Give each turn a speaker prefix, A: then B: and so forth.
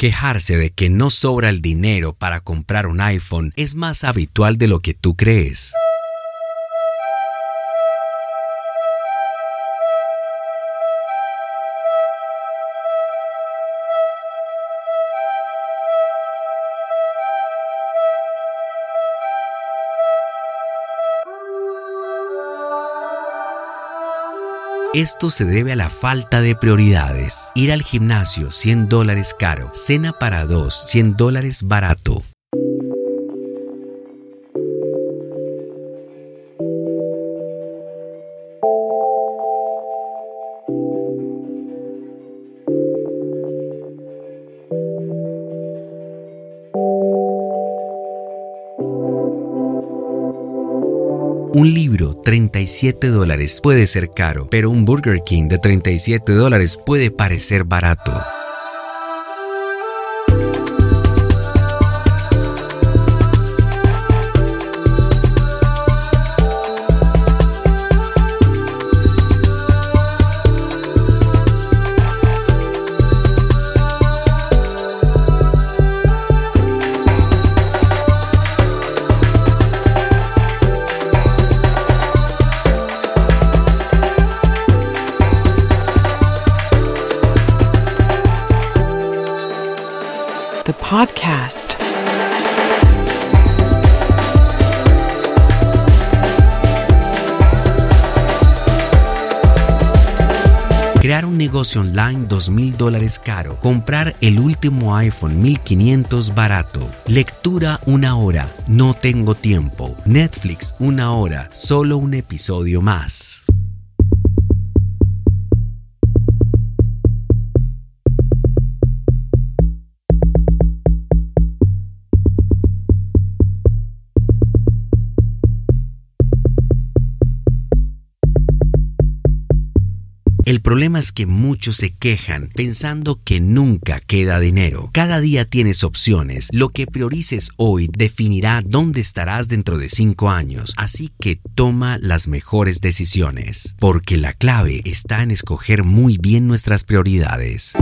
A: Quejarse de que no sobra el dinero para comprar un iPhone es más habitual de lo que tú crees. Esto se debe a la falta de prioridades. Ir al gimnasio 100 dólares caro, cena para dos 100 dólares barato. Un libro, 37 dólares, puede ser caro, pero un Burger King de 37 dólares puede parecer barato.
B: The podcast.
A: Crear un negocio online 2.000 dólares caro. Comprar el último iPhone 1500 barato. Lectura una hora. No tengo tiempo. Netflix una hora. Solo un episodio más. El problema es que muchos se quejan pensando que nunca queda dinero. Cada día tienes opciones. Lo que priorices hoy definirá dónde estarás dentro de cinco años. Así que toma las mejores decisiones. Porque la clave está en escoger muy bien nuestras prioridades.